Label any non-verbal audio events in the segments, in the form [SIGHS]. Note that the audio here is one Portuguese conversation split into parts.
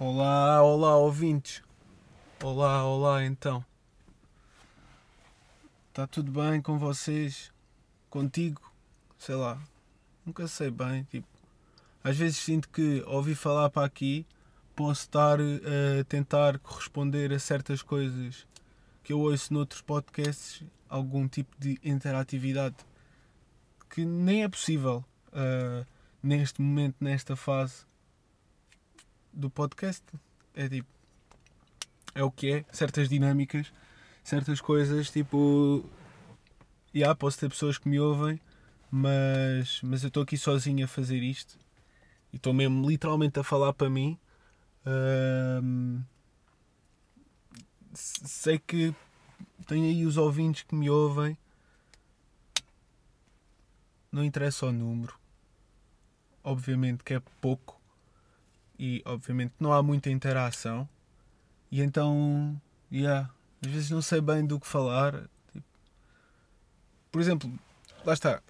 Olá, olá, ouvintes. Olá, olá, então. Está tudo bem com vocês? Contigo? Sei lá. Nunca sei bem. Tipo, às vezes sinto que ouvi falar para aqui posso estar a tentar corresponder a certas coisas que eu ouço noutros podcasts, algum tipo de interatividade que nem é possível uh, neste momento, nesta fase do podcast. É tipo, é o que é, certas dinâmicas, certas coisas, tipo, e yeah, posso ter pessoas que me ouvem, mas, mas eu estou aqui sozinho a fazer isto e estou mesmo literalmente a falar para mim. Sei que tenho aí os ouvintes que me ouvem. Não interessa o número. Obviamente que é pouco. E obviamente não há muita interação. E então, yeah, às vezes não sei bem do que falar. Tipo, por exemplo, lá está.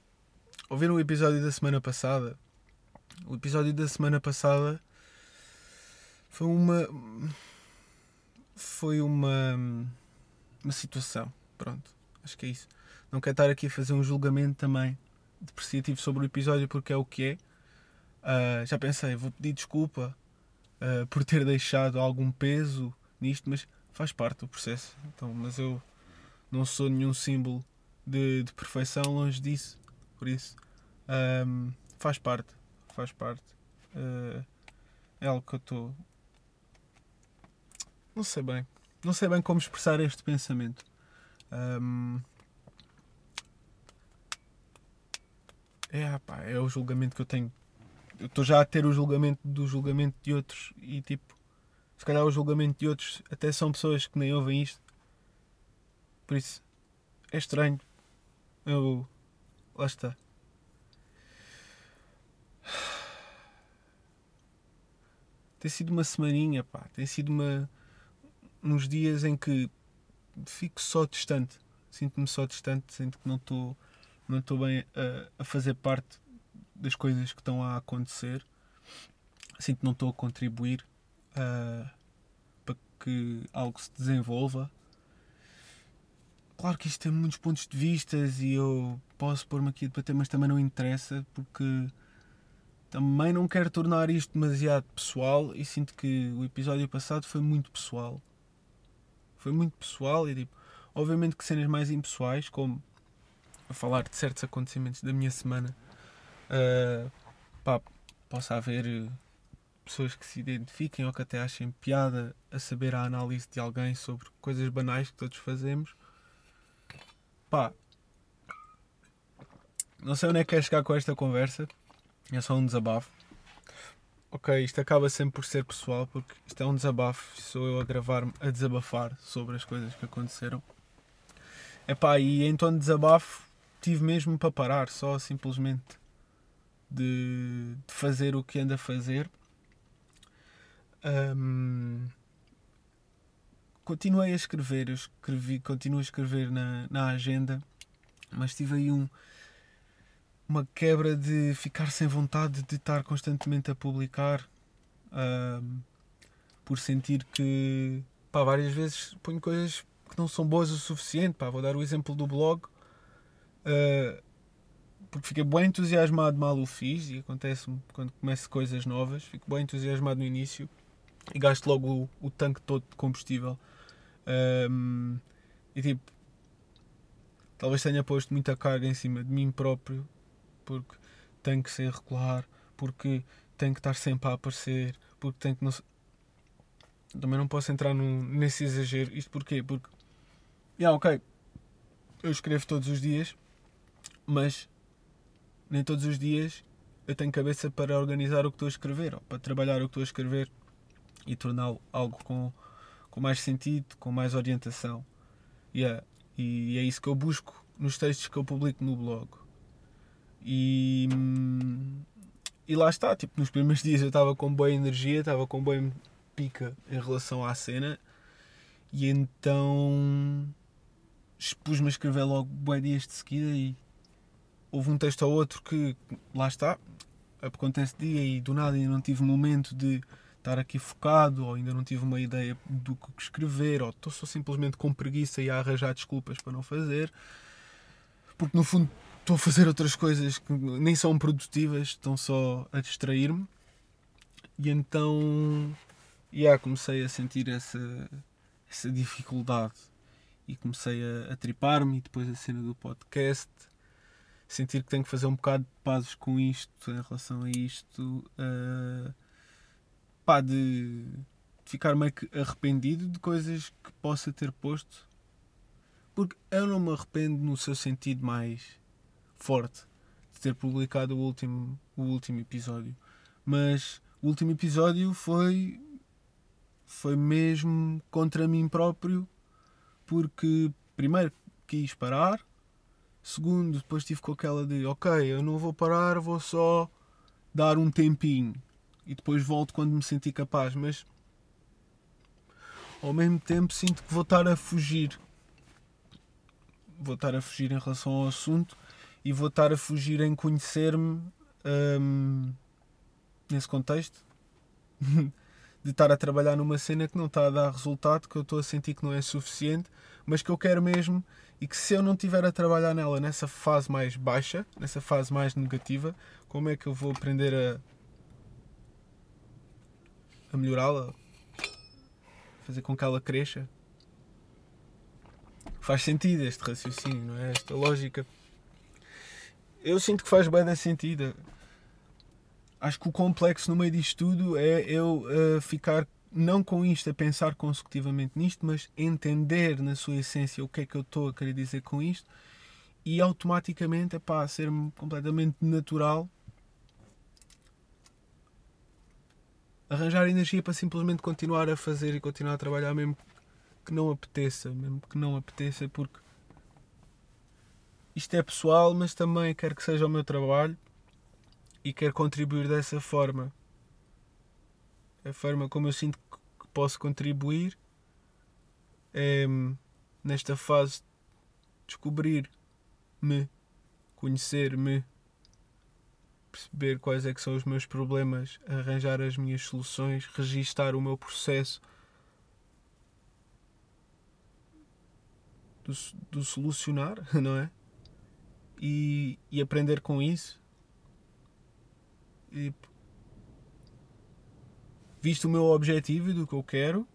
Ouviram o episódio da semana passada? O episódio da semana passada foi uma. Foi uma. Uma situação. Pronto. Acho que é isso. Não quero estar aqui a fazer um julgamento também depreciativo sobre o episódio porque é o que é. Uh, já pensei, vou pedir desculpa uh, por ter deixado algum peso nisto, mas faz parte do processo. Então, mas eu não sou nenhum símbolo de, de perfeição, longe disso. Por isso, um, faz parte. Faz parte. Uh, é algo que eu estou. Não sei bem. Não sei bem como expressar este pensamento. Um, é, pá, é o julgamento que eu tenho. Estou já a ter o julgamento do julgamento de outros e tipo se calhar o julgamento de outros até são pessoas que nem ouvem isto. Por isso, é estranho. Eu. Lá está. Tem sido uma semaninha, pá. Tem sido uma. uns dias em que fico só distante. Sinto-me só distante, sinto que não estou não estou bem a, a fazer parte das coisas que estão a acontecer. Sinto que não estou a contribuir uh, para que algo se desenvolva. Claro que isto tem muitos pontos de vista e eu posso pôr-me aqui a debater, mas também não interessa porque também não quero tornar isto demasiado pessoal e sinto que o episódio passado foi muito pessoal. Foi muito pessoal e tipo, obviamente que cenas mais impessoais, como falar de certos acontecimentos da minha semana, uh, pá, possa haver pessoas que se identifiquem ou que até achem piada a saber a análise de alguém sobre coisas banais que todos fazemos. Pá, não sei onde é que quer chegar com esta conversa, é só um desabafo. Ok, isto acaba sempre por ser pessoal, porque isto é um desabafo, sou eu a gravar a desabafar sobre as coisas que aconteceram. Epá, e em tom de desabafo tive mesmo para parar, só simplesmente de, de fazer o que anda a fazer um, continuei a escrever, eu escrevi, continuo a escrever na, na agenda, mas tive aí um, uma quebra de ficar sem vontade de estar constantemente a publicar um, por sentir que pá, várias vezes ponho coisas que não são boas o suficiente. Pá, vou dar o exemplo do blog. Uh, porque fiquei bem entusiasmado mal o fiz e acontece quando começo coisas novas, fico bem entusiasmado no início e gasto logo o, o tanque todo de combustível. Um, e tipo, talvez tenha posto muita carga em cima de mim próprio, porque tenho que ser regular, porque tenho que estar sempre a aparecer, porque tenho que não. Também não posso entrar num, nesse exagero. Isto porquê? Porque. Yeah, ok. Eu escrevo todos os dias, mas nem todos os dias eu tenho cabeça para organizar o que estou a escrever, ou para trabalhar o que estou a escrever e torná-lo algo com, com mais sentido, com mais orientação. Yeah. E é isso que eu busco nos textos que eu publico no blog. E, e lá está, tipo, nos primeiros [LAUGHS] dias eu estava com boa energia, estava com boa pica em relação à cena, e então expus-me a escrever logo boa dias de seguida e houve um texto ou outro que lá está, acontece dia e do nada ainda não tive momento de estar aqui focado, ou ainda não tive uma ideia do que escrever, ou estou só simplesmente com preguiça e a arranjar desculpas para não fazer, porque no fundo estou a fazer outras coisas que nem são produtivas, estão só a distrair-me. E então, yeah, comecei a sentir essa, essa dificuldade e comecei a, a tripar-me e depois a cena do podcast sentir que tenho que fazer um bocado de pazes com isto em relação a isto uh, pá, de, de ficar meio que arrependido de coisas que possa ter posto. Porque eu não me arrependo no seu sentido mais forte de ter publicado o último, o último episódio. Mas o último episódio foi foi mesmo contra mim próprio porque primeiro quis parar, segundo, depois tive com aquela de ok, eu não vou parar, vou só dar um tempinho e depois volto quando me sentir capaz, mas ao mesmo tempo sinto que vou estar a fugir. Vou estar a fugir em relação ao assunto e vou estar a fugir em conhecer-me hum, nesse contexto. [LAUGHS] de estar a trabalhar numa cena que não está a dar resultado, que eu estou a sentir que não é suficiente, mas que eu quero mesmo e que se eu não estiver a trabalhar nela nessa fase mais baixa, nessa fase mais negativa, como é que eu vou aprender a, a melhorá-la? Fazer com que ela cresça? Faz sentido este raciocínio, não é? Esta lógica. Eu sinto que faz bem sentido acho que o complexo no meio disto tudo é eu uh, ficar não com isto a pensar consecutivamente nisto, mas entender na sua essência o que é que eu estou a querer dizer com isto e automaticamente é pá, ser-me completamente natural arranjar energia para simplesmente continuar a fazer e continuar a trabalhar mesmo que não apeteça, mesmo que não apeteça porque isto é pessoal, mas também quero que seja o meu trabalho e quero contribuir dessa forma. A forma como eu sinto que posso contribuir é nesta fase descobrir-me, conhecer-me, perceber quais é que são os meus problemas, arranjar as minhas soluções, registar o meu processo do, do solucionar, [LAUGHS] não é? E, e aprender com isso visto o meu objetivo e do que eu quero,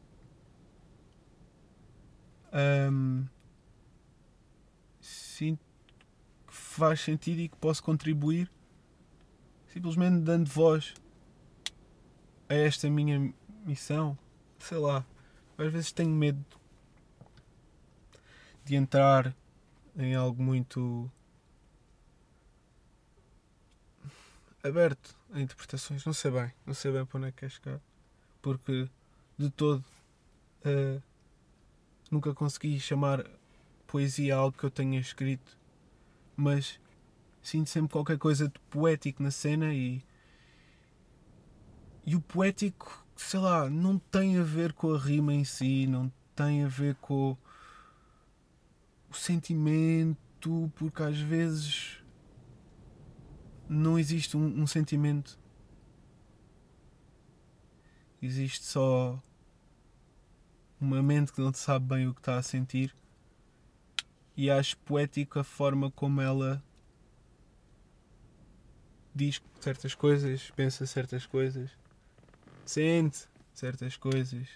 um, sinto que faz sentido e que posso contribuir simplesmente dando voz a esta minha missão. Sei lá, às vezes tenho medo de entrar em algo muito aberto a interpretações. Não sei bem, não sei bem para onde é que quer chegar, porque de todo uh, nunca consegui chamar poesia a algo que eu tenha escrito, mas sinto sempre qualquer coisa de poético na cena e e o poético, sei lá, não tem a ver com a rima em si, não tem a ver com o sentimento, porque às vezes não existe um, um sentimento. Existe só uma mente que não sabe bem o que está a sentir. E acho poético a forma como ela diz certas coisas, pensa certas coisas, sente certas coisas,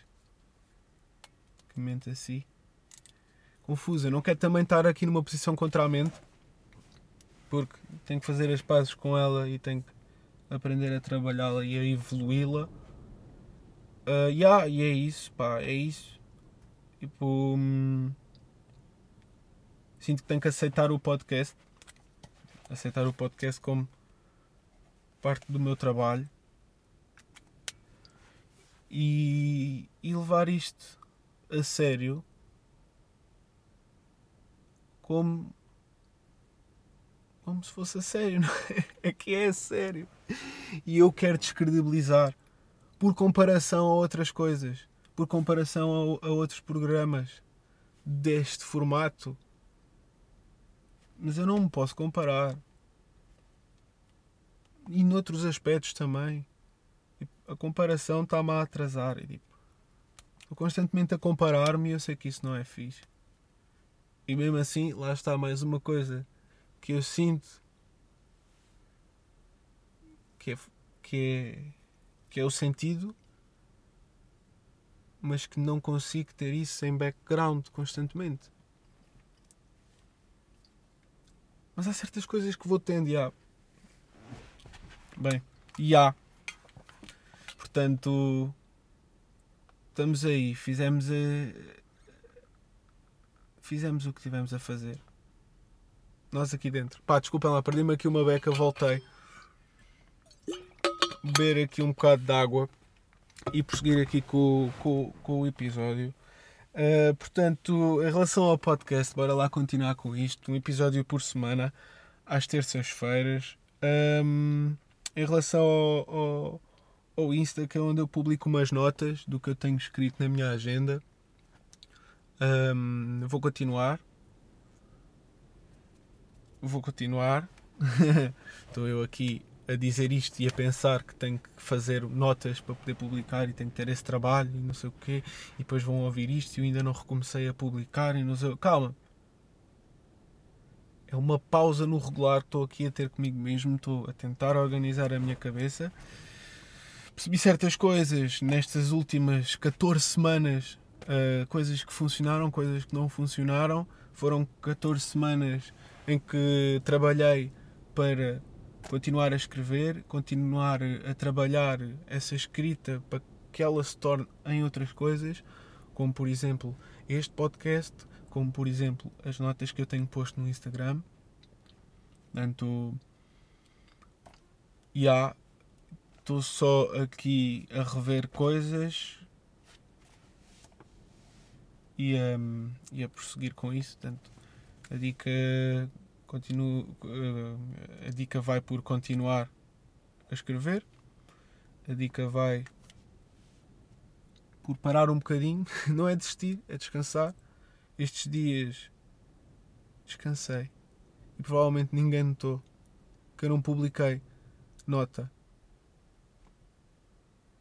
que mente assim. Confusa. Não quero também estar aqui numa posição contra a mente, porque tenho que fazer as pazes com ela e tenho que aprender a trabalhá-la e a evoluí-la. Uh, yeah, e é isso, pá, é isso. Tipo, hum, sinto que tenho que aceitar o podcast, aceitar o podcast como parte do meu trabalho e, e levar isto a sério como como se fosse a sério, [LAUGHS] é? É que é sério. E eu quero descredibilizar por comparação a outras coisas, por comparação a, a outros programas deste formato. Mas eu não me posso comparar. E noutros aspectos também. a comparação está-me a atrasar. E, tipo, estou constantemente a comparar-me e eu sei que isso não é fixe. E mesmo assim, lá está mais uma coisa que eu sinto que é, que é, que é o sentido, mas que não consigo ter isso sem background constantemente. Mas há certas coisas que vou tendo e há. Bem, e há. Portanto, estamos aí, fizemos a, fizemos o que tivemos a fazer. Nós aqui dentro. Pá, desculpem lá, perdi-me aqui uma beca, voltei. Beber aqui um bocado de água e prosseguir aqui com, com, com o episódio. Uh, portanto, em relação ao podcast, bora lá continuar com isto. Um episódio por semana, às terças-feiras. Um, em relação ao, ao, ao, Insta, que é onde eu publico umas notas do que eu tenho escrito na minha agenda. Um, vou continuar. Vou continuar. [LAUGHS] Estou eu aqui a dizer isto e a pensar que tenho que fazer notas para poder publicar e tenho que ter esse trabalho e não sei o quê. E depois vão ouvir isto e eu ainda não recomecei a publicar e não sei. Calma! É uma pausa no regular que estou aqui a ter comigo mesmo. Estou a tentar organizar a minha cabeça. Percebi certas coisas nestas últimas 14 semanas. Uh, coisas que funcionaram, coisas que não funcionaram. Foram 14 semanas em que trabalhei para continuar a escrever, continuar a trabalhar essa escrita para que ela se torne em outras coisas, como por exemplo este podcast, como por exemplo as notas que eu tenho posto no Instagram. Portanto, já estou só aqui a rever coisas e a, e a prosseguir com isso. Portanto, a dica continuo, eh, a dica vai por continuar a escrever. A dica vai por parar um bocadinho. [LAUGHS] Não é desistir, é descansar. Estes dias descansei. E provavelmente ninguém notou que eu não publiquei nota.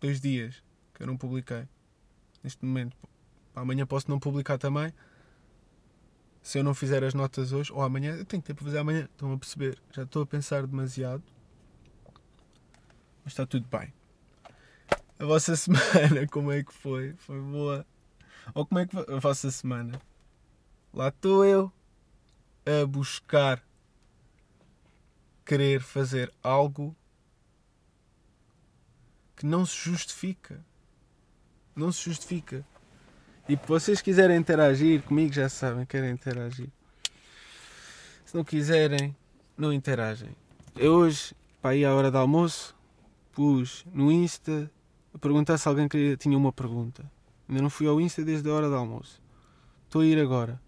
Dois dias que eu não publiquei. Neste momento. Amanhã posso não publicar também se eu não fizer as notas hoje ou amanhã, eu tenho ter para fazer amanhã. Estão a perceber? Já estou a pensar demasiado. Mas está tudo bem. A vossa [LAUGHS] semana, como é que foi? Foi boa? Ou como é que foi a vossa semana? Lá estou eu a buscar querer fazer algo que não se justifica. Não se justifica. E se vocês quiserem interagir comigo, já sabem, querem interagir. Se não quiserem, não interagem. Eu hoje, para ir à hora do almoço, pus no Insta a perguntar se alguém queria, tinha uma pergunta. Ainda não fui ao Insta desde a hora do almoço. Estou a ir agora.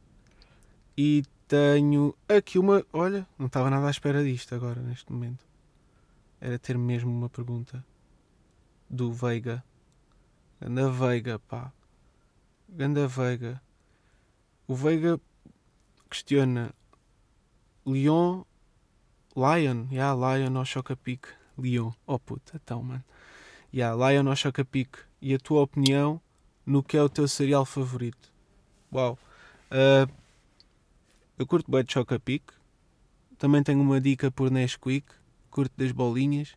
E tenho aqui uma. Olha, não estava nada à espera disto agora, neste momento. Era ter mesmo uma pergunta. Do Veiga. Na Veiga, pá. Ganda Veiga. O Veiga questiona Leon. Lion, yeah, Lion ou Chocapic. Leon, oh puta, então, mano. Yeah, Lion ou Chocapic. E a tua opinião no que é o teu cereal favorito? Uau. Uh, eu curto bem de Chocapic. Também tenho uma dica por Nesquik. Curto das bolinhas.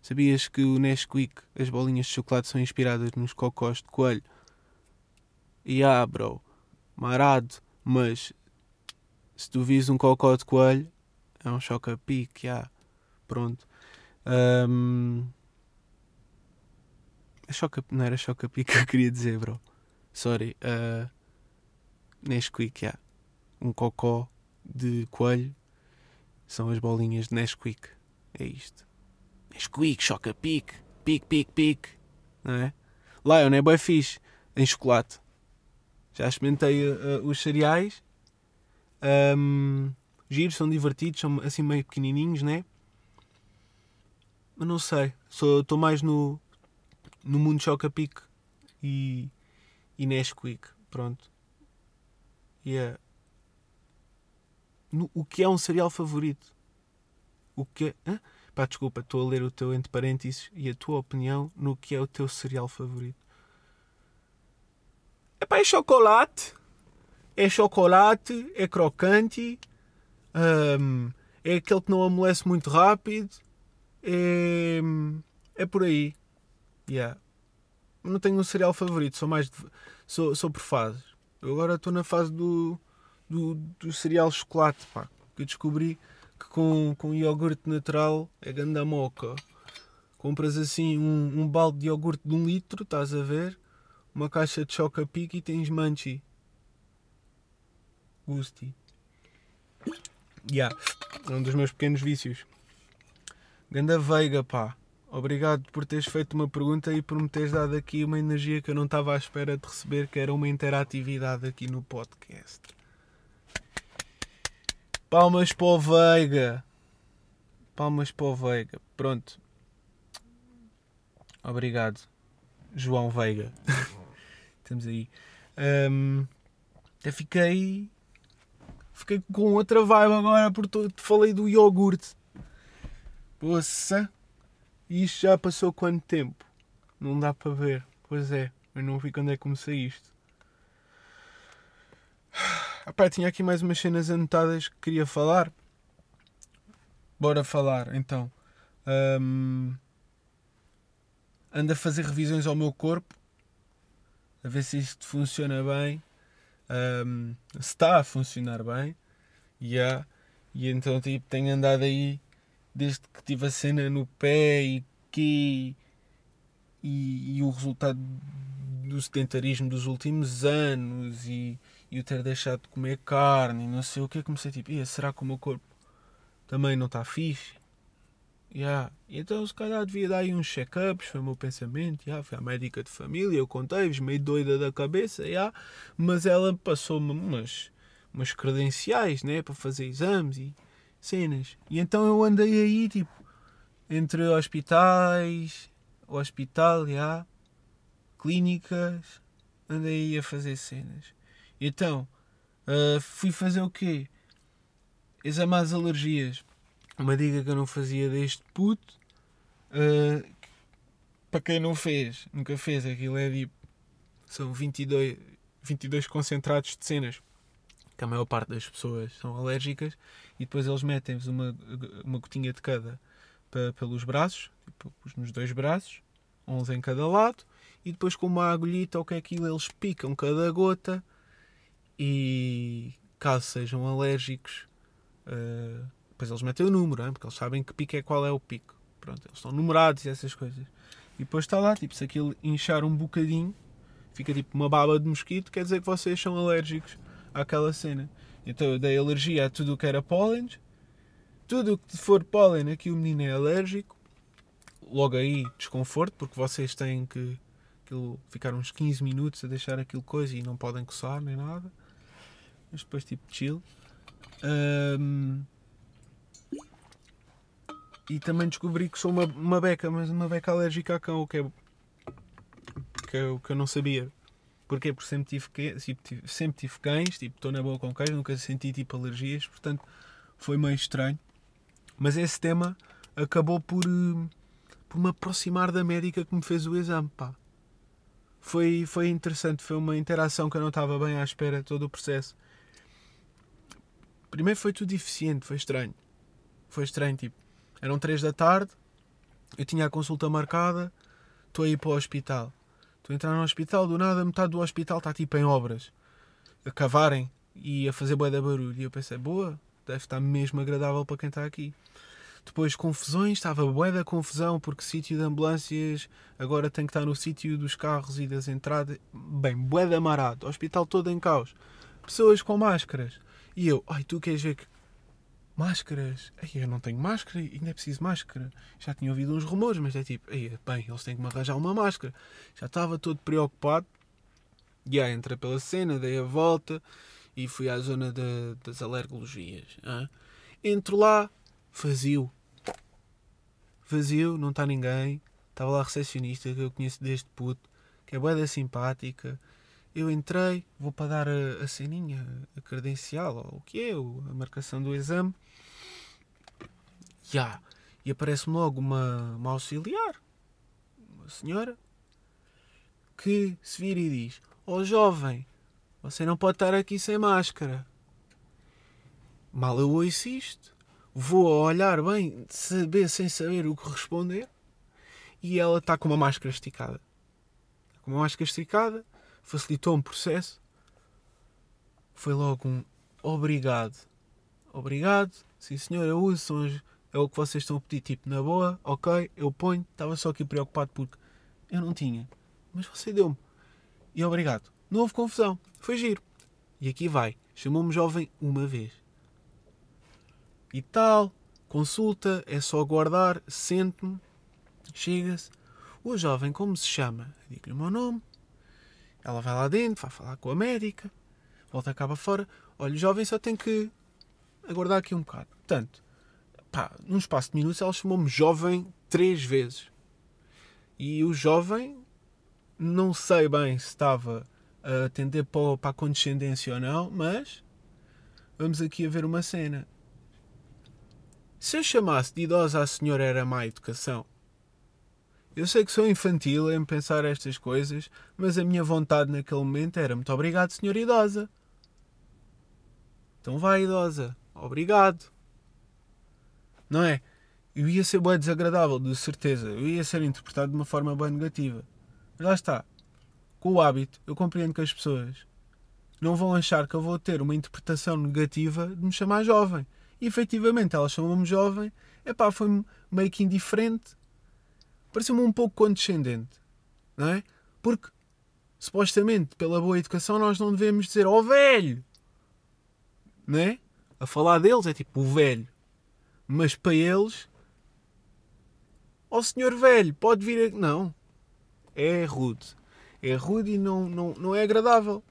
Sabias que o Nesquik, as bolinhas de chocolate, são inspiradas nos cocós de coelho yeah, bro, marado, mas se tu vis um cocó de coelho, é um choca-pique, yeah. pronto. Um, é choca, não era choca-pique que eu queria dizer, bro. Sorry. Uh, Nesquik, yeah. um cocó de coelho são as bolinhas de Nesquik. É isto. Nesquik, choca-pique, pique, pique, pique. Não é? Lion é bem fixe em chocolate. Já experimentei uh, os cereais. Um, giros, são divertidos, são assim meio pequenininhos, né? Mas não sei. Estou mais no, no mundo Chocapic e, e Nesquik. Pronto. Yeah. No, o que é um cereal favorito? O que é. Hã? Pá, desculpa, estou a ler o teu entre parênteses e a tua opinião no que é o teu cereal favorito. É pá, é chocolate. É chocolate, é crocante, hum, é aquele que não amolece muito rápido. É, é por aí. Yeah. Não tenho um cereal favorito, sou mais de, sou, sou por fases. Eu agora estou na fase do, do, do cereal chocolate, pá. Que eu descobri que com, com iogurte natural é ganda moca. Compras assim um, um balde de iogurte de um litro, estás a ver? Uma caixa de choca-pique e tens manchi. Gusti. Yeah. É um dos meus pequenos vícios. Ganda Veiga, pá. Obrigado por teres feito uma pergunta e por me teres dado aqui uma energia que eu não estava à espera de receber, que era uma interatividade aqui no podcast. Palmas para o Veiga. Palmas para o Veiga. Pronto. Obrigado, João Veiga. [LAUGHS] Estamos aí. Um, até fiquei Fiquei com outra vibe agora porque te falei do iogurte. Poxa, isto já passou quanto tempo? Não dá para ver. Pois é, eu não vi quando é que comecei isto. [SIGHS] Epá, tinha aqui mais umas cenas anotadas que queria falar. Bora falar então. Um, ando a fazer revisões ao meu corpo a ver se isto funciona bem um, está a funcionar bem. Yeah. E então tipo, tenho andado aí desde que tive a cena no pé e que e, e o resultado do sedentarismo dos últimos anos e, e o ter deixado de comer carne e não sei o que comecei tipo, será que o meu corpo também não está fixe? Yeah. Então, se calhar devia dar aí uns check-ups, foi o meu pensamento. Yeah. Foi a médica de família, eu contei-vos, meio doida da cabeça, yeah. mas ela passou-me umas, umas credenciais né, para fazer exames e cenas. E então eu andei aí, tipo, entre hospitais, hospital, yeah, clínicas, andei aí a fazer cenas. Então, uh, fui fazer o quê? Exame às alergias uma dica que eu não fazia deste puto. Uh, para quem não fez, nunca fez, aquilo é tipo. São 22, 22 concentrados de cenas que a maior parte das pessoas são alérgicas e depois eles metem-vos uma, uma gotinha de cada para, pelos braços, tipo, nos dois braços, 11 em cada lado, e depois com uma agulhita ou que é aquilo eles picam cada gota e caso sejam alérgicos. Uh, depois eles metem o número, hein? porque eles sabem que pico é qual é o pico. Pronto, eles estão numerados e essas coisas. E depois está lá, tipo, se aquilo inchar um bocadinho, fica tipo uma baba de mosquito, quer dizer que vocês são alérgicos àquela cena. Então eu dei alergia a tudo o que era pólen. Tudo o que for pólen, aqui o menino é alérgico. Logo aí, desconforto, porque vocês têm que aquilo, ficar uns 15 minutos a deixar aquilo coisa e não podem coçar nem nada. Mas depois, tipo, chill. Um, e também descobri que sou uma, uma beca, mas uma beca alérgica a cão, o que é, que é o que eu não sabia. Porquê? Porque sempre tive, tipo, sempre tive cães, tipo, estou na boa com cães, nunca senti tipo alergias, portanto foi meio estranho. Mas esse tema acabou por, eh, por me aproximar da médica que me fez o exame, pá. Foi, foi interessante, foi uma interação que eu não estava bem à espera, todo o processo. Primeiro foi tudo deficiente, foi estranho. Foi estranho, tipo, eram 3 da tarde, eu tinha a consulta marcada, estou a ir para o hospital. Estou a entrar no hospital, do nada, metade do hospital está tipo em obras, a cavarem e a fazer boa de barulho. E eu pensei, boa, deve estar mesmo agradável para quem está aqui. Depois confusões, estava bué da confusão porque sítio de ambulâncias agora tem que estar no sítio dos carros e das entradas. Bem, bué da marado, hospital todo em caos. Pessoas com máscaras. E eu, ai, tu queres ver que máscaras. Ei, eu não tenho máscara ainda é preciso máscara. Já tinha ouvido uns rumores, mas é tipo, Ei, bem, eles têm que me arranjar uma máscara. Já estava todo preocupado. E aí entrei pela cena, dei a volta e fui à zona de, das alergologias. Entro lá, vazio. Vazio, não está ninguém. Estava lá a recepcionista que eu conheço desde puto, que é boeda simpática. Eu entrei, vou para dar a, a ceninha, a credencial, ou o que é, a marcação do exame. Yeah. E aparece-me logo uma, uma auxiliar, uma senhora, que se vira e diz: Ó oh, jovem, você não pode estar aqui sem máscara. Mal eu ouço isto, vou olhar bem, saber sem saber o que responder, e ela está com uma máscara esticada. Com uma máscara esticada, facilitou um processo. Foi logo um obrigado. Obrigado, sim senhor, eu uso, são as, é o que vocês estão a pedir, tipo, na boa, ok, eu ponho, estava só aqui preocupado porque eu não tinha, mas você deu-me. E obrigado. Não houve confusão, foi giro. E aqui vai, chamou-me jovem uma vez. E tal, consulta, é só aguardar, sente-me, chega-se. O jovem, como se chama? Digo-lhe o meu nome. Ela vai lá dentro, vai falar com a médica, volta para fora. Olha, o jovem só tem que aguardar aqui um bocado. Portanto, pá, num espaço de minutos ela chamou-me jovem três vezes. E o jovem, não sei bem se estava a atender para a condescendência ou não, mas vamos aqui a ver uma cena. Se eu chamasse de idosa a senhora era má educação. Eu sei que sou infantil em pensar estas coisas, mas a minha vontade naquele momento era muito obrigado, senhora idosa. Então vai, idosa. Obrigado não é? Eu ia ser bem desagradável, de certeza. Eu ia ser interpretado de uma forma bem negativa. Mas lá está. Com o hábito, eu compreendo que as pessoas não vão achar que eu vou ter uma interpretação negativa de me chamar jovem. E efetivamente elas chamam-me jovem. Epá, foi meio que indiferente. Pareceu-me um pouco condescendente. Não é? Porque, supostamente, pela boa educação, nós não devemos dizer ó oh, velho. Não é? A falar deles é tipo o velho. Mas para eles, ó oh, senhor velho, pode vir. A... Não. É rude. É rude e não, não, não é agradável.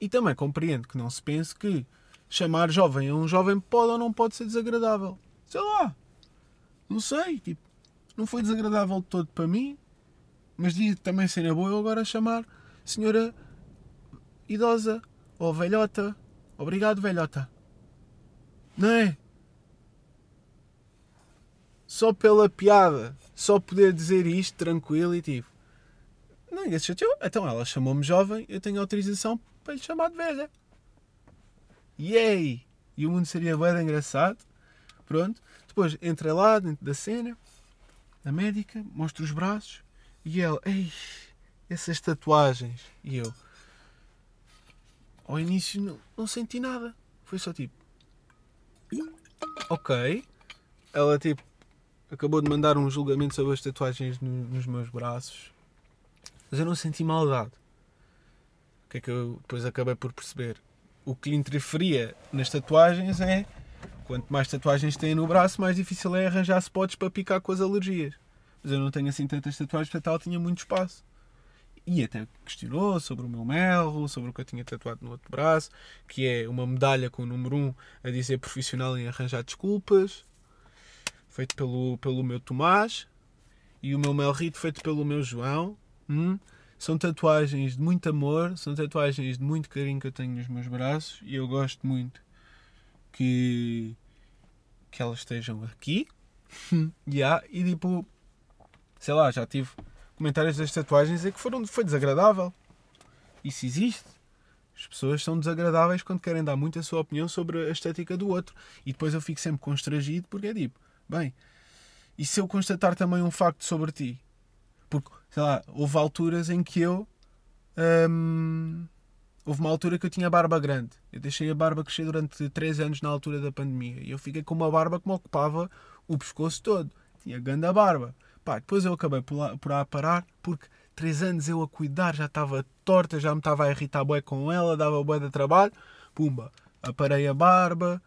E também compreendo que não se pense que chamar jovem a um jovem pode ou não pode ser desagradável. Sei lá. Não sei. Tipo, não foi desagradável de todo para mim. Mas devia também ser na boa eu agora chamar senhora idosa ou velhota. Obrigado, velhota. Não é? Só pela piada, só poder dizer isto tranquilo e tipo, ninguém se chateou. Então ela chamou-me jovem, eu tenho autorização para lhe chamar de velha. Yay! E o mundo seria bem engraçado. Pronto. Depois entrei lá dentro da cena, a médica, mostra os braços e ela, ei, essas tatuagens. E eu, ao início não, não senti nada. Foi só tipo, ok. Ela tipo, acabou de mandar um julgamento sobre as tatuagens no, nos meus braços, mas eu não senti maldade. O que é que eu depois acabei por perceber? O que lhe interferia nas tatuagens é quanto mais tatuagens tem no braço, mais difícil é arranjar spots para picar com as alergias. Mas eu não tenho assim tantas tatuagens, portanto ela tinha muito espaço. E até questionou sobre o meu melro, sobre o que eu tinha tatuado no outro braço, que é uma medalha com o número 1 um a dizer profissional em arranjar desculpas feito pelo, pelo meu Tomás, e o meu Melrito, feito pelo meu João. Hum? São tatuagens de muito amor, são tatuagens de muito carinho que eu tenho nos meus braços e eu gosto muito que, que elas estejam aqui. [LAUGHS] yeah, e tipo, sei lá, já tive comentários das tatuagens e que foram, foi desagradável. Isso existe. As pessoas são desagradáveis quando querem dar muito a sua opinião sobre a estética do outro. E depois eu fico sempre constrangido porque é tipo, Bem, e se eu constatar também um facto sobre ti? Porque, sei lá, houve alturas em que eu. Hum, houve uma altura que eu tinha barba grande. Eu deixei a barba crescer durante 3 anos na altura da pandemia. E eu fiquei com uma barba que me ocupava o pescoço todo. Tinha a barba. Pá, depois eu acabei por, lá, por lá parar porque 3 anos eu a cuidar, já estava torta, já me estava a irritar bué com ela, dava bué de trabalho. Pumba, aparei a barba,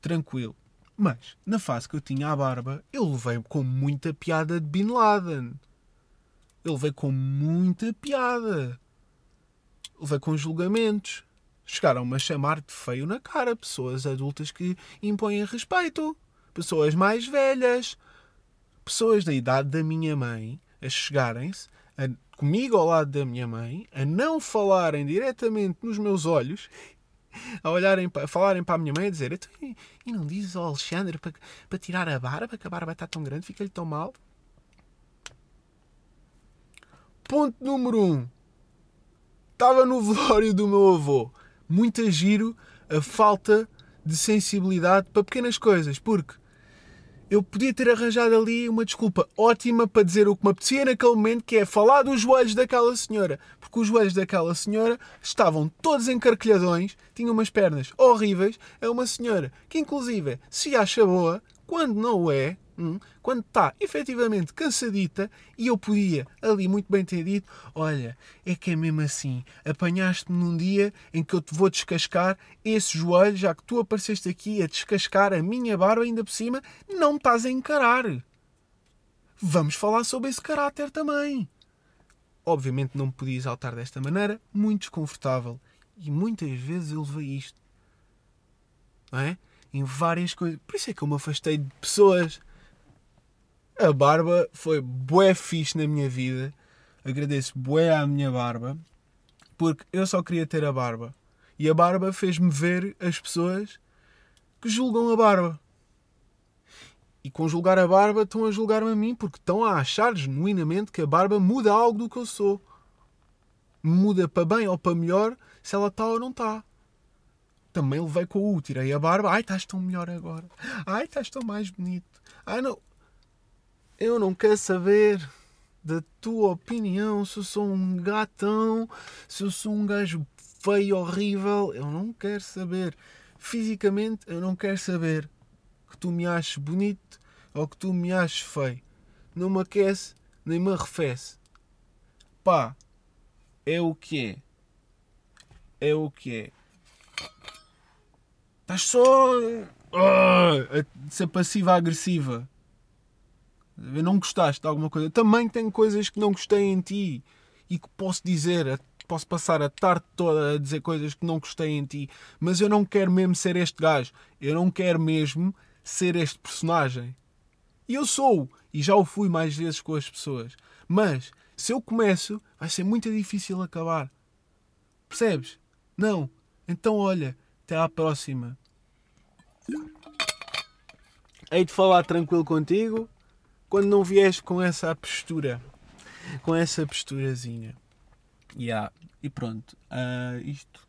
tranquilo. Mas, na fase que eu tinha a barba, eu levei com muita piada de Bin Laden. Eu levei com muita piada. Levei com julgamentos. Chegaram-me a chamar de feio na cara pessoas adultas que impõem respeito. Pessoas mais velhas. Pessoas da idade da minha mãe a chegarem-se comigo ao lado da minha mãe, a não falarem diretamente nos meus olhos a olharem, a falarem para a minha mãe a dizer então, e não dizes ao Alexandre para, para tirar a barba, que a barba está tão grande, fica-lhe tão mal. Ponto número 1. Um. Estava no velório do meu avô. Muito giro a falta de sensibilidade para pequenas coisas, porque eu podia ter arranjado ali uma desculpa ótima para dizer o que me apetecia naquele momento, que é falar dos joelhos daquela senhora. Porque os joelhos daquela senhora estavam todos encarquilhadões, tinham umas pernas horríveis. É uma senhora que, inclusive, se acha boa, quando não é, hum, quando está efetivamente cansadita, e eu podia ali muito bem ter dito: Olha, é que é mesmo assim, apanhaste-me num dia em que eu te vou descascar esse joelho, já que tu apareceste aqui a descascar a minha barba, ainda por cima, não me estás a encarar. Vamos falar sobre esse caráter também. Obviamente não me podia exaltar desta maneira, muito desconfortável. E muitas vezes eu levei isto. Não é? Em várias coisas. Por isso é que eu me afastei de pessoas a barba foi bué fixe na minha vida. Agradeço bué à minha barba. Porque eu só queria ter a barba. E a barba fez-me ver as pessoas que julgam a barba. E com julgar a barba estão a julgar-me a mim porque estão a achar genuinamente que a barba muda algo do que eu sou. Muda para bem ou para melhor se ela está ou não está. Também levei com o tirei a barba. Ai, estás tão melhor agora. Ai, estás tão mais bonito. Ai, não. Eu não quero saber da tua opinião se eu sou um gatão, se eu sou um gajo feio, horrível. Eu não quero saber. Fisicamente, eu não quero saber que tu me aches bonito ou que tu me aches feio. Não me aquece nem me arrefece. Pá, é o que é. É o que é. Estás só uh, a ser passiva-agressiva não gostaste de alguma coisa. Também tenho coisas que não gostei em ti e que posso dizer, posso passar a tarde toda a dizer coisas que não gostei em ti, mas eu não quero mesmo ser este gajo. Eu não quero mesmo ser este personagem. E eu sou, e já o fui mais vezes com as pessoas. Mas se eu começo, vai ser muito difícil acabar. Percebes? Não. Então olha, até à próxima. Hei de falar tranquilo contigo quando não vies com essa postura, com essa posturazinha. Yeah. E pronto, uh, isto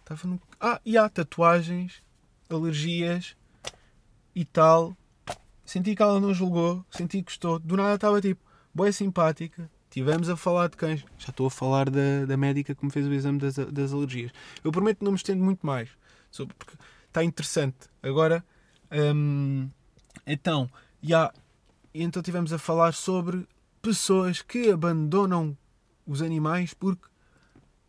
estava no. Ah, e há tatuagens, alergias e tal. Senti que ela não julgou, senti que gostou. Do nada estava tipo, boa simpática. Tivemos a falar de cães. Já estou a falar da, da médica que me fez o exame das, das alergias. Eu prometo que não me estendo muito mais, sobre, porque está interessante. Agora, hum, então, já então tivemos a falar sobre pessoas que abandonam os animais porque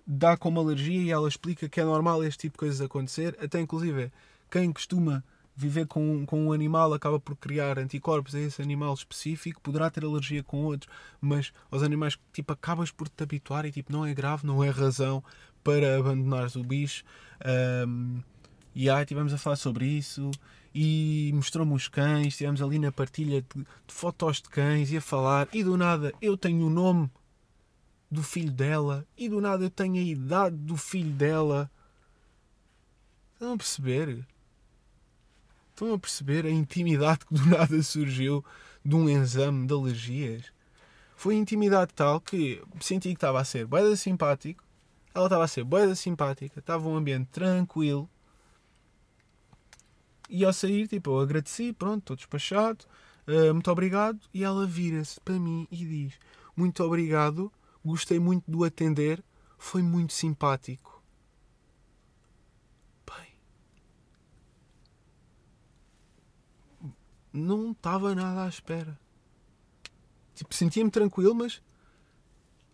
dá como alergia e ela explica que é normal este tipo de coisas acontecer. Até inclusive quem costuma viver com, com um animal acaba por criar anticorpos a esse animal específico, poderá ter alergia com outros, mas aos animais tipo acabas por te habituar e tipo não é grave, não é razão para abandonares o bicho. Um, e aí tivemos a falar sobre isso e mostrou-me os cães, estivemos ali na partilha de, de, fotos de cães e a falar, e do nada eu tenho o nome do filho dela, e do nada eu tenho a idade do filho dela. Estão a perceber? Estão a perceber a intimidade que do nada surgiu de um exame de alergias? Foi intimidade tal que senti que estava a ser boeda simpático, ela estava a ser boeda simpática, estava um ambiente tranquilo e ao sair, tipo, eu agradeci, pronto, estou despachado, uh, muito obrigado. E ela vira-se para mim e diz: Muito obrigado, gostei muito do atender, foi muito simpático. Não estava nada à espera. Tipo, sentia-me tranquilo, mas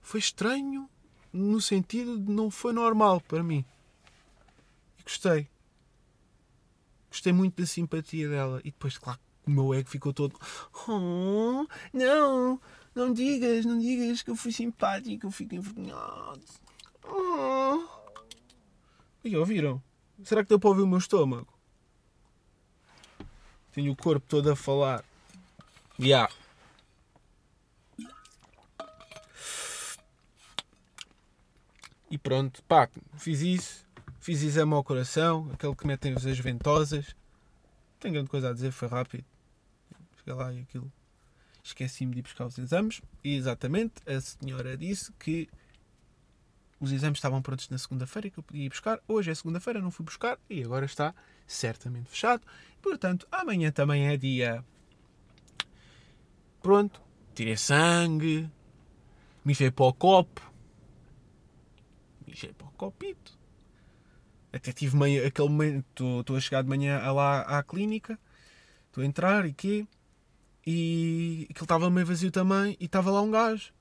foi estranho no sentido de não foi normal para mim. E gostei. Gostei muito da simpatia dela. E depois, claro, o meu ego ficou todo. Oh, não, não digas, não digas que eu fui simpático, eu fico envergonhado. Oh. E ouviram? Será que deu para ouvir o meu estômago? Tenho o corpo todo a falar. Yeah. E pronto, pá, fiz isso. fiz exame ao coração, aquele que metem-vos as ventosas. Não tenho grande coisa a dizer, foi rápido. Cheguei lá e aquilo. Esqueci-me de ir buscar os exames e exatamente a senhora disse que os exames estavam prontos na segunda-feira e que eu podia ir buscar. Hoje é segunda-feira, não fui buscar e agora está certamente fechado. Portanto, amanhã também é dia. Pronto, tirei sangue, mijei para o copo, mijei para o copito. Até tive meio, aquele momento, estou a chegar de manhã lá à clínica, estou a entrar e quê? E aquilo estava meio vazio também e estava lá um gajo.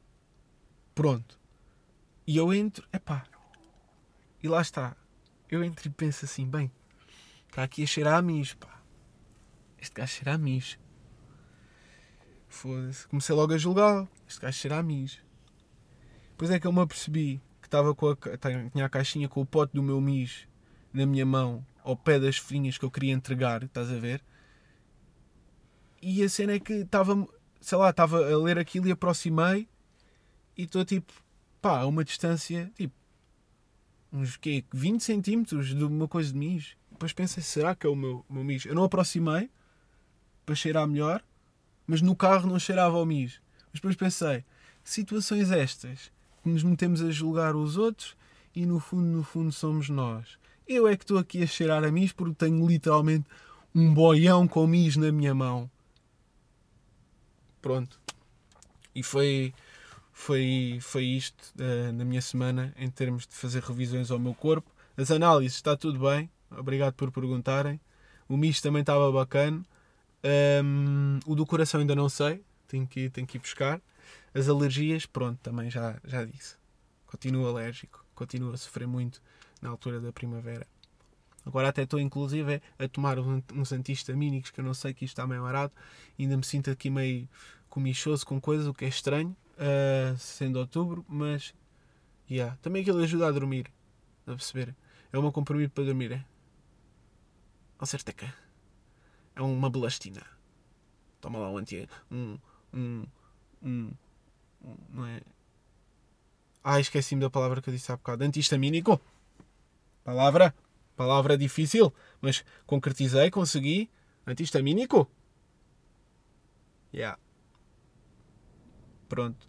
Pronto. E eu entro, epá. E lá está. Eu entro e penso assim, bem, está aqui a cheirar a mis, pá. Este gajo cheira a mis. Foda-se. Comecei logo a julgar. Este gajo cheira a mis. Depois é que eu me apercebi que estava com a, tinha a caixinha com o pote do meu mis na minha mão, ao pé das folhinhas que eu queria entregar, estás a ver? E a cena é que estava, sei lá, estava a ler aquilo e aproximei e estou tipo, pá, a uma distância, tipo, uns quê? 20 centímetros de uma coisa de mis. Depois pensei, será que é o meu, meu mis? Eu não aproximei para cheirar melhor, mas no carro não cheirava ao mis. Mas depois pensei, situações estas que nos metemos a julgar os outros e no fundo, no fundo somos nós. Eu é que estou aqui a cheirar a mis porque tenho literalmente um boião com mis na minha mão. Pronto. E foi, foi, foi isto uh, na minha semana em termos de fazer revisões ao meu corpo. As análises está tudo bem. Obrigado por perguntarem. O mis também estava bacana. Um, o do coração ainda não sei. Tenho que, tenho que ir buscar. As alergias, pronto, também já, já disse. Continuo alérgico. Continuo a sofrer muito na altura da primavera. Agora até estou inclusive a tomar uns antihistamínicos que eu não sei que isto está meio barato. Ainda me sinto aqui meio comichoso com coisas, o que é estranho, uh, sendo outubro, mas yeah. também aquilo ajuda a dormir. A perceber? É uma comprimido para dormir, é? Ao certeca. É uma belastina. Toma lá um anti. Um. Um. Um. um não é? Ah, esqueci-me da palavra que eu disse há bocado. Antihistamínico. Palavra. Palavra difícil, mas concretizei, consegui. Antihistamínico. Yeah. Pronto.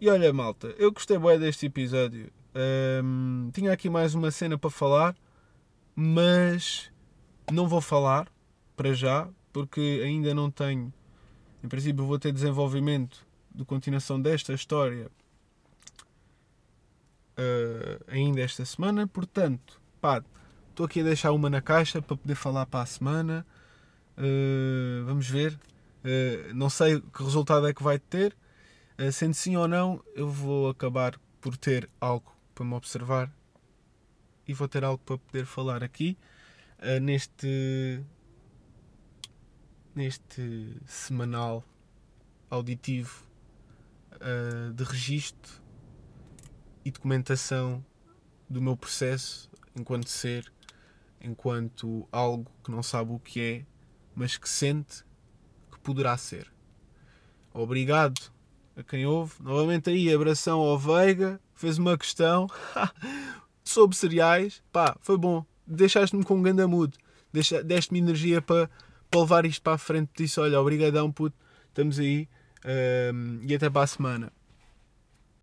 E olha, malta, eu gostei bem deste episódio. Um, tinha aqui mais uma cena para falar, mas não vou falar para já, porque ainda não tenho. Em princípio, vou ter desenvolvimento de continuação desta história uh, ainda esta semana. Portanto, pá, estou aqui a deixar uma na caixa para poder falar para a semana. Uh, vamos ver. Uh, não sei que resultado é que vai ter. sendo sim ou não, eu vou acabar por ter algo para me observar e vou ter algo para poder falar aqui neste neste semanal auditivo de registro e documentação do meu processo enquanto ser, enquanto algo que não sabe o que é, mas que sente que poderá ser. Obrigado a quem ouve. Novamente aí, abração ao Veiga, fez uma questão [LAUGHS] sobre cereais. Pá, foi bom. Deixaste-me com um ganda mood. Deste-me energia para, para levar isto para a frente. Disse, olha, obrigadão, puto. Estamos aí. Um, e até para a semana.